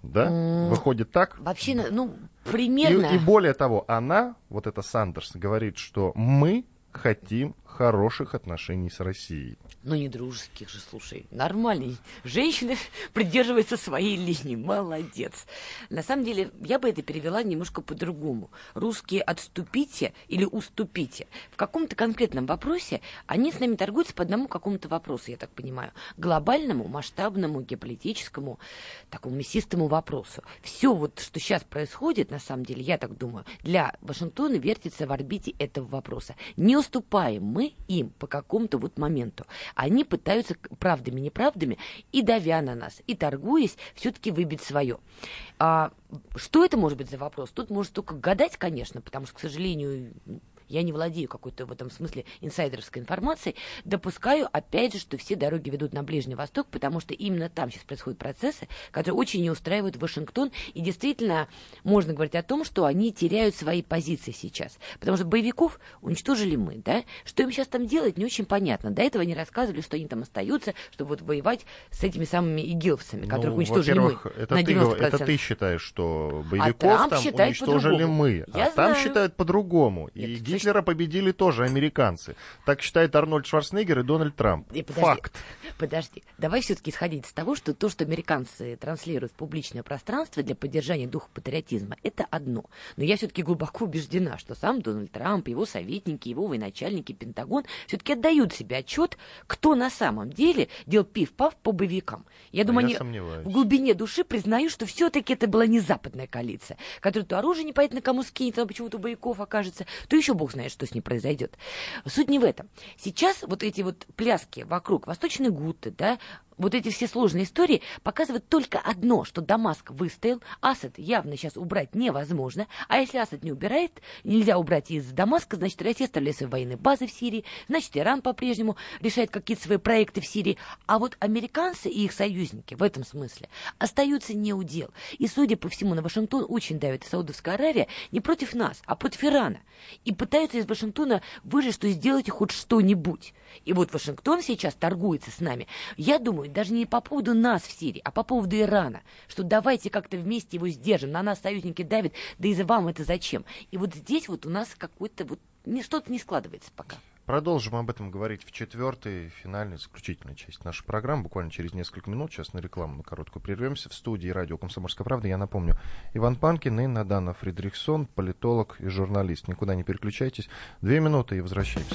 Да? Mm, Выходит так? Вообще, ну, примерно. И, и более того, она, вот эта Сандерс, говорит, что мы хотим хороших отношений с Россией. Ну, не дружеских же, слушай, нормальный. Женщина придерживается своей линии, молодец. На самом деле, я бы это перевела немножко по-другому. Русские отступите или уступите. В каком-то конкретном вопросе они с нами торгуются по одному какому-то вопросу, я так понимаю. Глобальному, масштабному, геополитическому, такому мясистому вопросу. Все вот, что сейчас происходит, на самом деле, я так думаю, для Вашингтона вертится в орбите этого вопроса. Не уступаем мы им по какому-то вот моменту они пытаются правдами, неправдами, и давя на нас, и торгуясь, все-таки выбить свое. А, что это может быть за вопрос? Тут можно только гадать, конечно, потому что, к сожалению, я не владею какой-то в этом смысле инсайдерской информацией, допускаю, опять же, что все дороги ведут на Ближний Восток, потому что именно там сейчас происходят процессы, которые очень не устраивают Вашингтон, и действительно можно говорить о том, что они теряют свои позиции сейчас, потому что боевиков уничтожили мы, да, что им сейчас там делать, не очень понятно. До этого они рассказывали, что они там остаются, чтобы вот воевать с этими самыми игиловцами, которых ну, уничтожили мы это на 90%. Ты, это ты считаешь, что боевиков а там уничтожили мы, Я а знаю. там считают по-другому. И Гитлера победили тоже американцы. Так считает Арнольд Шварценеггер и Дональд Трамп. И подожди, Факт. Подожди, давай все-таки исходить из того, что то, что американцы транслируют в публичное пространство для поддержания духа патриотизма, это одно. Но я все-таки глубоко убеждена, что сам Дональд Трамп, его советники, его военачальники, Пентагон все-таки отдают себе отчет, кто на самом деле делал пив-пав по боевикам. Я думаю, А я они сомневаюсь. в глубине души признают, что все-таки это была не западная коалиция, которая то оружие непонятно кому скинет, а почему-то боевиков окажется, то еще бог знает, что с ней произойдет. Суть не в этом. Сейчас вот эти вот пляски вокруг Восточной Гуты, да, вот эти все сложные истории показывают только одно, что Дамаск выстоял, Асад явно сейчас убрать невозможно, а если Асад не убирает, нельзя убрать из Дамаска, значит, Россия оставляет свои военные базы в Сирии, значит, Иран по-прежнему решает какие-то свои проекты в Сирии, а вот американцы и их союзники в этом смысле остаются не у дел. И, судя по всему, на Вашингтон очень давит Саудовская Аравия не против нас, а против Ирана. И пытаются из Вашингтона выжить, что сделайте хоть что-нибудь. И вот Вашингтон сейчас торгуется с нами. Я думаю, даже не по поводу нас в Сирии, а по поводу Ирана, что давайте как-то вместе его сдержим, на нас союзники давят, да и за вам это зачем? И вот здесь вот у нас какой-то вот что-то не складывается пока. Продолжим об этом говорить в четвертой, финальной, заключительной части нашей программы. Буквально через несколько минут. Сейчас на рекламу на короткую прервемся. В студии радио «Комсомольская правда». Я напомню, Иван Панкин и Надана Фридрихсон, политолог и журналист. Никуда не переключайтесь. Две минуты и возвращаемся.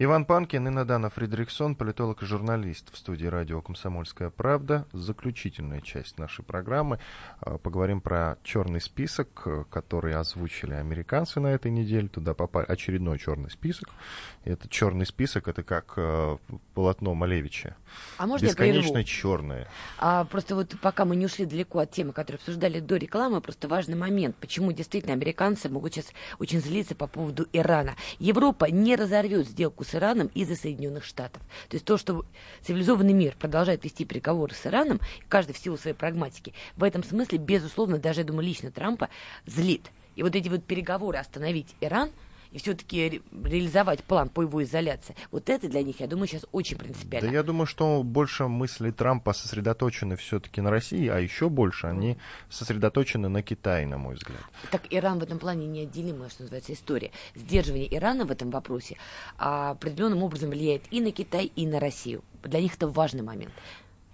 Иван Панкин и Надана Фридрихсон, политолог и журналист в студии радио «Комсомольская правда». Заключительная часть нашей программы. А, Поговорим про черный список, который озвучили американцы на этой неделе. Туда попал очередной черный список. И этот черный список — это как э, полотно Малевича. А можно? Бесконечно черное. А просто вот пока мы не ушли далеко от темы, которую обсуждали до рекламы, просто важный момент, почему действительно американцы могут сейчас очень злиться по поводу Ирана. Европа не разорвет сделку с Ираном из-за Соединенных Штатов. То есть то, что цивилизованный мир продолжает вести переговоры с Ираном, каждый в силу своей прагматики, в этом смысле, безусловно, даже, я думаю, лично Трампа злит. И вот эти вот переговоры остановить Иран – и все-таки ре- реализовать план по его изоляции, вот это для них, я думаю, сейчас очень принципиально. Да я думаю, что больше мысли Трампа сосредоточены все-таки на России, а еще больше они сосредоточены на Китае, на мой взгляд. Так Иран в этом плане неотделимая, что называется, история. Сдерживание Ирана в этом вопросе а, определенным образом влияет и на Китай, и на Россию. Для них это важный момент.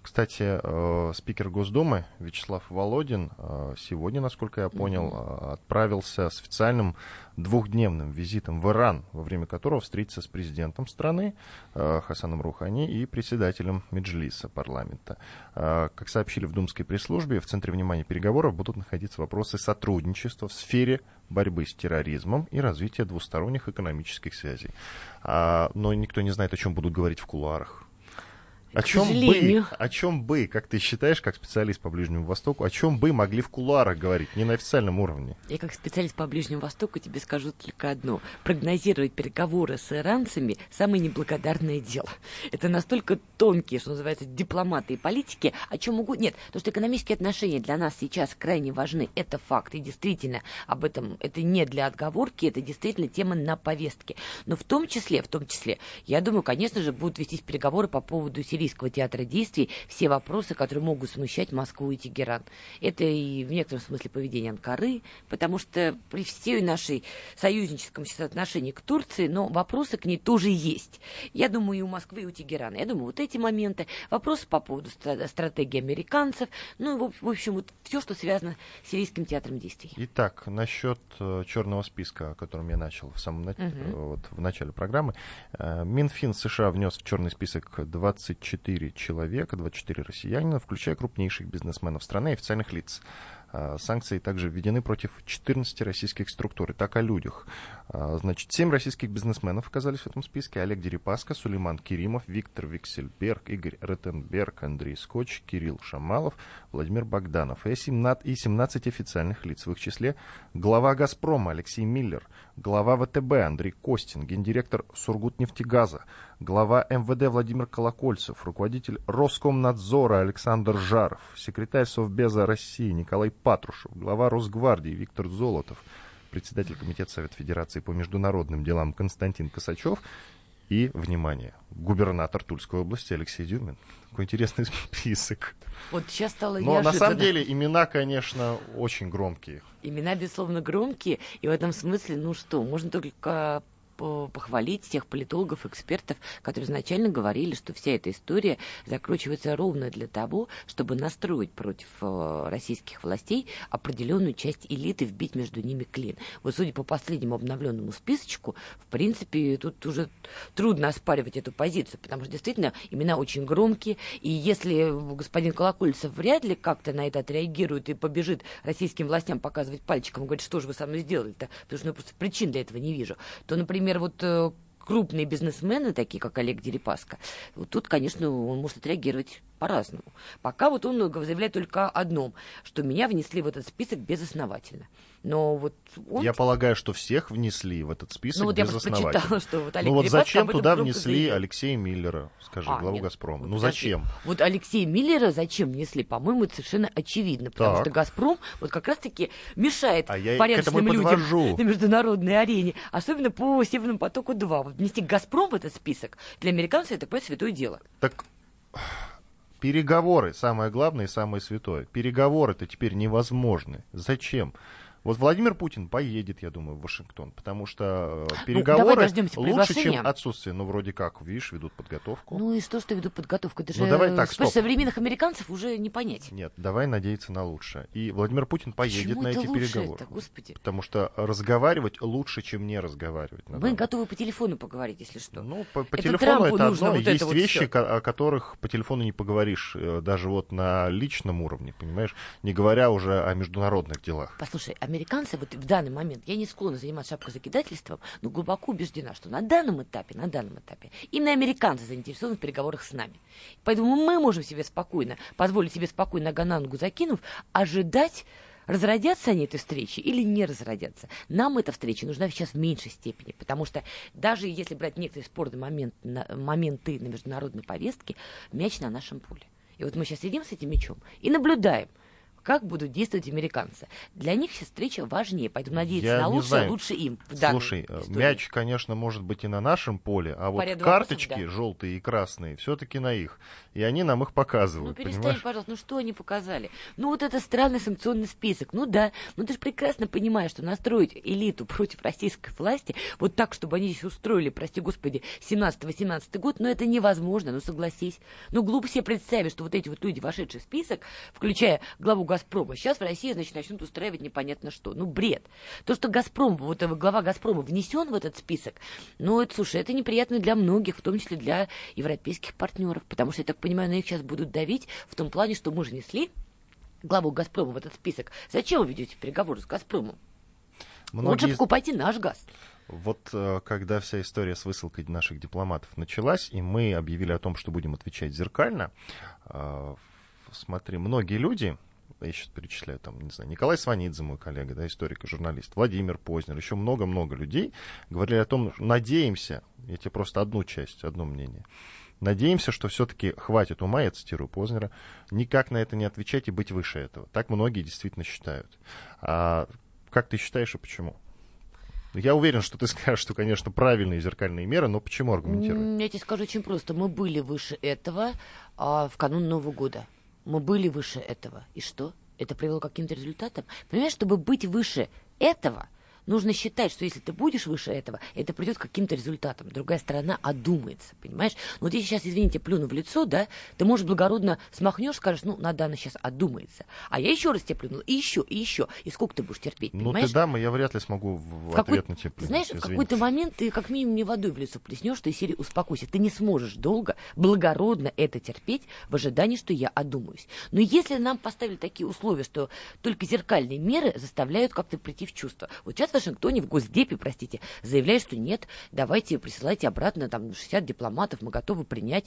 Кстати, э, спикер Госдумы Вячеслав Володин э, сегодня, насколько я понял, э, отправился с официальным двухдневным визитом в Иран, во время которого встретится с президентом страны э, Хасаном Рухани и председателем Меджлиса парламента. Как сообщили в Думской пресс-службе, в центре внимания переговоров будут находиться вопросы сотрудничества в сфере борьбы с терроризмом и развития двусторонних экономических связей. А, Но никто не знает, о чем будут говорить в кулуарах. О чем, бы, о чем бы, как ты считаешь, как специалист по Ближнему Востоку, о чем бы могли в кулуарах говорить, не на официальном уровне? Я как специалист по Ближнему Востоку тебе скажу только одно. Прогнозировать переговоры с иранцами – самое неблагодарное дело. Это настолько тонкие, что называется, дипломаты и политики, о чем могут... Нет, то, что экономические отношения для нас сейчас крайне важны, это факт. И действительно, об этом это не для отговорки, это действительно тема на повестке. Но в том числе, в том числе, я думаю, конечно же, будут вестись переговоры по поводу сирийского театра действий, все вопросы, которые могут смущать Москву и Тегеран. Это и в некотором смысле поведение Анкары, потому что при всей нашей союзническом сейчас отношении к Турции, но вопросы к ней тоже есть. Я думаю, и у Москвы, и у Тегерана. Я думаю, вот эти моменты, вопросы по поводу стра- стратегии американцев, ну, и, в- общем, вот все, что связано с сирийским театром действий. Итак, насчет э, черного списка, о котором я начал в самом э, вот, в начале программы. Э, Минфин США внес в черный список 24 человека, 24 россиянина, включая крупнейших бизнесменов страны и официальных лиц. Э, Санкции также введены против 14 российских структур. И так о людях. А, Значит, семь российских бизнесменов оказались в этом списке. Олег Дерипаска, Сулейман Керимов, Виктор Виксельберг, Игорь Ротенберг, Андрей Скотч, Кирилл Шамалов, Владимир Богданов. И 17, и 17 официальных лиц. В их числе глава «Газпрома» Алексей Миллер, глава ВТБ Андрей Костин, гендиректор Сургутнефтегаза, глава МВД Владимир Колокольцев, руководитель Роскомнадзора Александр Жаров, секретарь Совбеза России Николай Патрушев, глава Росгвардии Виктор Золотов, председатель Комитета Совета Федерации по международным делам Константин Косачев и, внимание, губернатор Тульской области Алексей Дюмин. Какой интересный список. Вот сейчас стало Но на неожиданно. самом деле имена, конечно, очень громкие. Имена, безусловно, громкие, и в этом смысле, ну что, можно только похвалить тех политологов, экспертов, которые изначально говорили, что вся эта история закручивается ровно для того, чтобы настроить против э, российских властей определенную часть элиты, вбить между ними клин. Вот судя по последнему обновленному списочку, в принципе, тут уже трудно оспаривать эту позицию, потому что действительно имена очень громкие, и если господин Колокольцев вряд ли как-то на это отреагирует и побежит российским властям показывать пальчиком, говорит, что же вы со мной сделали-то, потому что я просто причин для этого не вижу, то, например, вот э, крупные бизнесмены, такие как Олег Дерипаска, вот тут, конечно, он может отреагировать по-разному. Пока вот он заявляет только о одном, что меня внесли в этот список безосновательно. Но вот он... Я полагаю, что всех внесли в этот список Ну, вот я безосновательно. прочитала, что вот Олег ну вот Дерипаска зачем туда внесли заявил. Алексея Миллера, скажи, А, главу нет, Газпрома? вот ну подожди. зачем? Вот Алексея Миллера зачем внесли, по-моему, это совершенно очевидно, потому Так. что «Газпром» вот как раз-таки мешает А я порядочным людям подвожу. на международной арене, особенно по «Северному потоку-2». Вот внести «Газпром» в этот список для американцев это, понимаете, святое дело. Так переговоры, самое главное и самое святое. Переговоры-то теперь невозможны. Зачем? Вот Владимир Путин поедет, я думаю, в Вашингтон, потому что э, переговоры Ну, давай дождемся лучше, чем отсутствие. Ну, вроде как, видишь, ведут подготовку. Ну и что, что ведут подготовку? Это же Ну, давай так, стоп. современных американцев уже не понять. Нет, давай надеяться на лучшее. И Владимир Путин поедет Почему на это эти переговоры. это, господи? Потому что разговаривать лучше, чем не разговаривать. Мы данный готовы по телефону поговорить, если что. Ну, по, по Это телефону Трампу это нужно одно. вот это Есть вот вещи, ко- о которых по телефону не поговоришь, э, даже вот на личном уровне, понимаешь? Не говоря уже о международных делах. Послушай, американцы вот в данный момент, я не склонна заниматься шапкозакидательством, но глубоко убеждена, что на данном этапе, на данном этапе, именно американцы заинтересованы в переговорах с нами. Поэтому мы можем себе спокойно, позволить себе спокойно нога закинув, ожидать, разродятся они этой встречи или не разродятся. Нам эта встреча нужна сейчас в меньшей степени, потому что даже если брать некоторые спорные момент, на- моменты на международной повестке, мяч на нашем поле. И вот мы сейчас сидим с этим мячом и наблюдаем, как будут действовать американцы. Для них сейчас встреча важнее, поэтому надеяться Я на лучшее лучше им. Слушай, э, истории. мяч, конечно, может быть и на нашем поле, а вот ряду карточки вопросов, да. желтые и красные все-таки на их. И они нам их показывают, Ну, перестань, понимаешь? пожалуйста, ну что они показали? Ну, вот это странный санкционный список. Ну да, ну ты же прекрасно понимаешь, что настроить элиту против российской власти, вот так, чтобы они здесь устроили, прости господи, 17-18 год, ну это невозможно, ну согласись. Ну, глупо себе представить, что вот эти вот люди, вошедшие в список, включая главу «Газпрома», сейчас в России, значит, начнут устраивать непонятно что. Ну, бред. То, что «Газпром», вот глава «Газпрома» внесен в этот список, ну, это, слушай, это неприятно для многих, в том числе для европейских партнеров, потому что, я так понимаю, на них сейчас будут давить в том плане, что мы же несли главу «Газпрома» в этот список. Зачем вы ведете переговоры с «Газпромом»? Лучше Многие из- покупайте наш газ. Вот э, когда вся история с высылкой наших дипломатов началась, и мы объявили о том, что будем отвечать зеркально, э, смотри, многие люди, я сейчас перечисляю, там, не знаю, Николай Сванидзе, мой коллега, да, историк и журналист, Владимир Познер, еще много-много людей говорили о том, что надеемся, я тебе просто одну часть, одно мнение, надеемся, что все-таки хватит ума, я цитирую Познера, никак на это не отвечать и быть выше этого. Так многие действительно считают. А как ты считаешь и почему? Я уверен, что ты скажешь, что, конечно, правильные зеркальные меры, но почему аргументируй? М, Я тебе скажу очень просто. Мы были выше этого а, в канун Нового года. Мы были выше этого. И что? Это привело к каким-то результатам? Понимаешь, чтобы быть выше этого, нужно считать, что если ты будешь выше этого, это придет к каким-то результатам. Другая сторона одумается, понимаешь? Ну, вот если сейчас, извините, плюну в лицо, да, ты, может, благородно смахнешь, скажешь, ну, надо она сейчас одумается. А я еще раз тебе плюнула, и еще, и еще. И сколько ты будешь терпеть, Ну, понимаешь? ты дама, я вряд ли смогу в в В ответ на тебя плюнуть, Знаешь, в извини. какой-то момент ты как минимум мне водой в лицо плеснешь, из серии «Успокойся». Ты не сможешь долго, благородно это терпеть в ожидании, что я одумаюсь. Но если нам поставили такие условия, что только зеркальные меры заставляют как-то прийти в чувство. Вот сейчас в Вашингтоне, в Госдепе, простите, заявляют, что нет, давайте присылайте обратно там 60 дипломатов, мы готовы принять.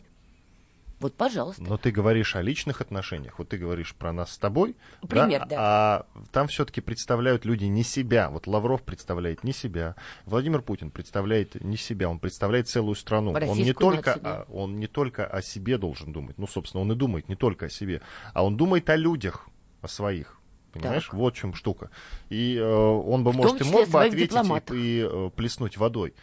Вот, пожалуйста. Но ты говоришь о личных отношениях. Вот ты говоришь про нас с тобой. Пример, да. да. А там все-таки представляют люди не себя. Вот Лавров представляет не себя. Владимир Путин представляет не себя. Он представляет целую страну. Он не, только, нацию, да. он не только о себе должен думать. Ну, собственно, он и думает не только о себе. А он думает о людях, о своих. Понимаешь, Так. вот в чем штука. И э, он бы, В может, и мог бы ответить и, и, э, плеснуть водой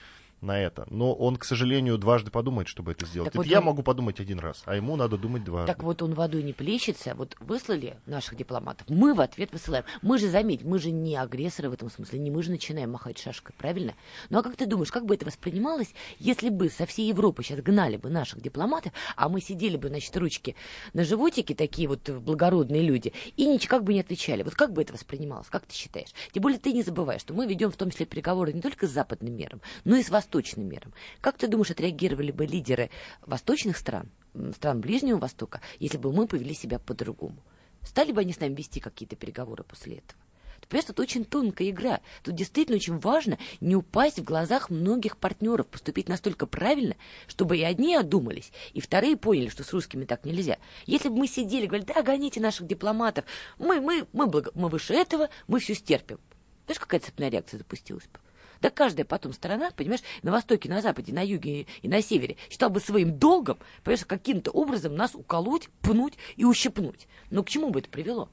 на это. Но он, к сожалению, дважды подумает, чтобы это сделать. Так Это вот я он- могу подумать один раз, а ему надо думать дважды. Так вот он водой не плещется, вот выслали наших дипломатов, мы в ответ высылаем. Мы же, заметь, мы же не агрессоры в этом смысле, не мы же начинаем махать шашкой, правильно? Ну а как ты думаешь, как бы это воспринималось, если бы со всей Европы сейчас гнали бы наших дипломатов, а мы сидели бы, значит, ручки на животике, такие вот благородные люди, и ничего как бы не отвечали. Вот как бы это воспринималось, как ты считаешь? Тем более ты не забывай, что мы ведем в том числе переговоры не только с западным миром, но и с восточным миром. Как ты думаешь, отреагировали бы лидеры восточных стран, стран Ближнего Востока, если бы мы повели себя по-другому? Стали бы они с нами вести какие-то переговоры после этого? Ты понимаешь, тут очень тонкая игра. Тут действительно очень важно не упасть в глазах многих партнеров, поступить настолько правильно, чтобы и одни одумались, и вторые поняли, что с русскими так нельзя. Если бы мы сидели и говорили, да, гоните наших дипломатов, мы, мы, мы, благо- мы выше этого, мы все стерпим. Знаешь, какая цепная реакция запустилась бы? Да каждая потом сторона, понимаешь, на востоке, на западе, на юге и на севере считал бы своим долгом, понимаешь, каким-то образом нас уколоть, пнуть и ущипнуть. Но к чему бы это привело?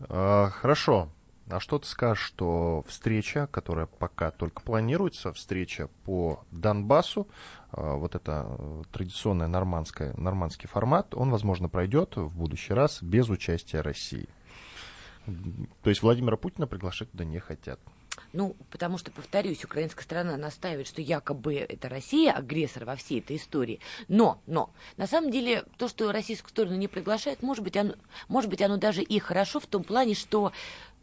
А, хорошо. А что ты скажешь, что встреча, которая пока только планируется, встреча по Донбассу, а, вот это э, традиционный нормандская, нормандский формат, он, возможно, пройдет в будущий раз без участия России. То есть Владимира Путина приглашать туда не хотят. Ну, потому что, повторюсь, украинская сторона настаивает, что якобы это Россия агрессор во всей этой истории. Но, но, на самом деле, то, что российскую сторону не приглашают, может быть, оно, может быть, оно даже и хорошо в том плане, что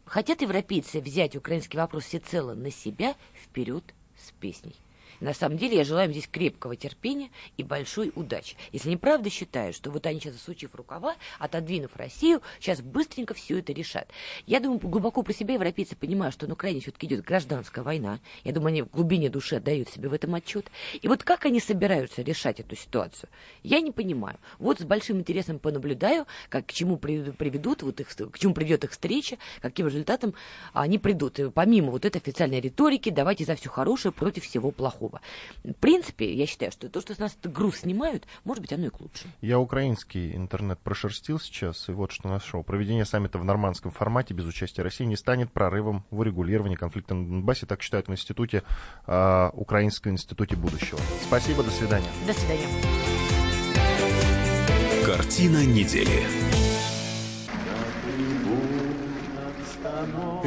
хотят европейцы взять украинский вопрос всецело на себя вперед с песней. На самом деле я желаю им здесь крепкого терпения и большой удачи. Если они правда считают, что вот они сейчас, засучив рукава, отодвинув Россию, сейчас быстренько все это решат. Я думаю, глубоко про себя европейцы понимают, что на Украине все-таки идет гражданская война. Я думаю, они в глубине души отдают себе в этом отчет. И вот как они собираются решать эту ситуацию, я не понимаю. Вот с большим интересом понаблюдаю, как к чему при- приведут, вот их, к чему приведет их встреча, каким результатом они придут. И помимо вот этой официальной риторики, давайте за все хорошее против всего плохого. В принципе, я считаю, что то, что с нас этот груз снимают, может быть, оно и к лучшему. Я украинский интернет прошерстил сейчас, и вот что нашел. Проведение саммита в нормандском формате без участия России не станет прорывом в урегулировании конфликта на Донбассе, так считают в институте, а, Украинском институте будущего. Спасибо, до свидания. До свидания. Картина недели.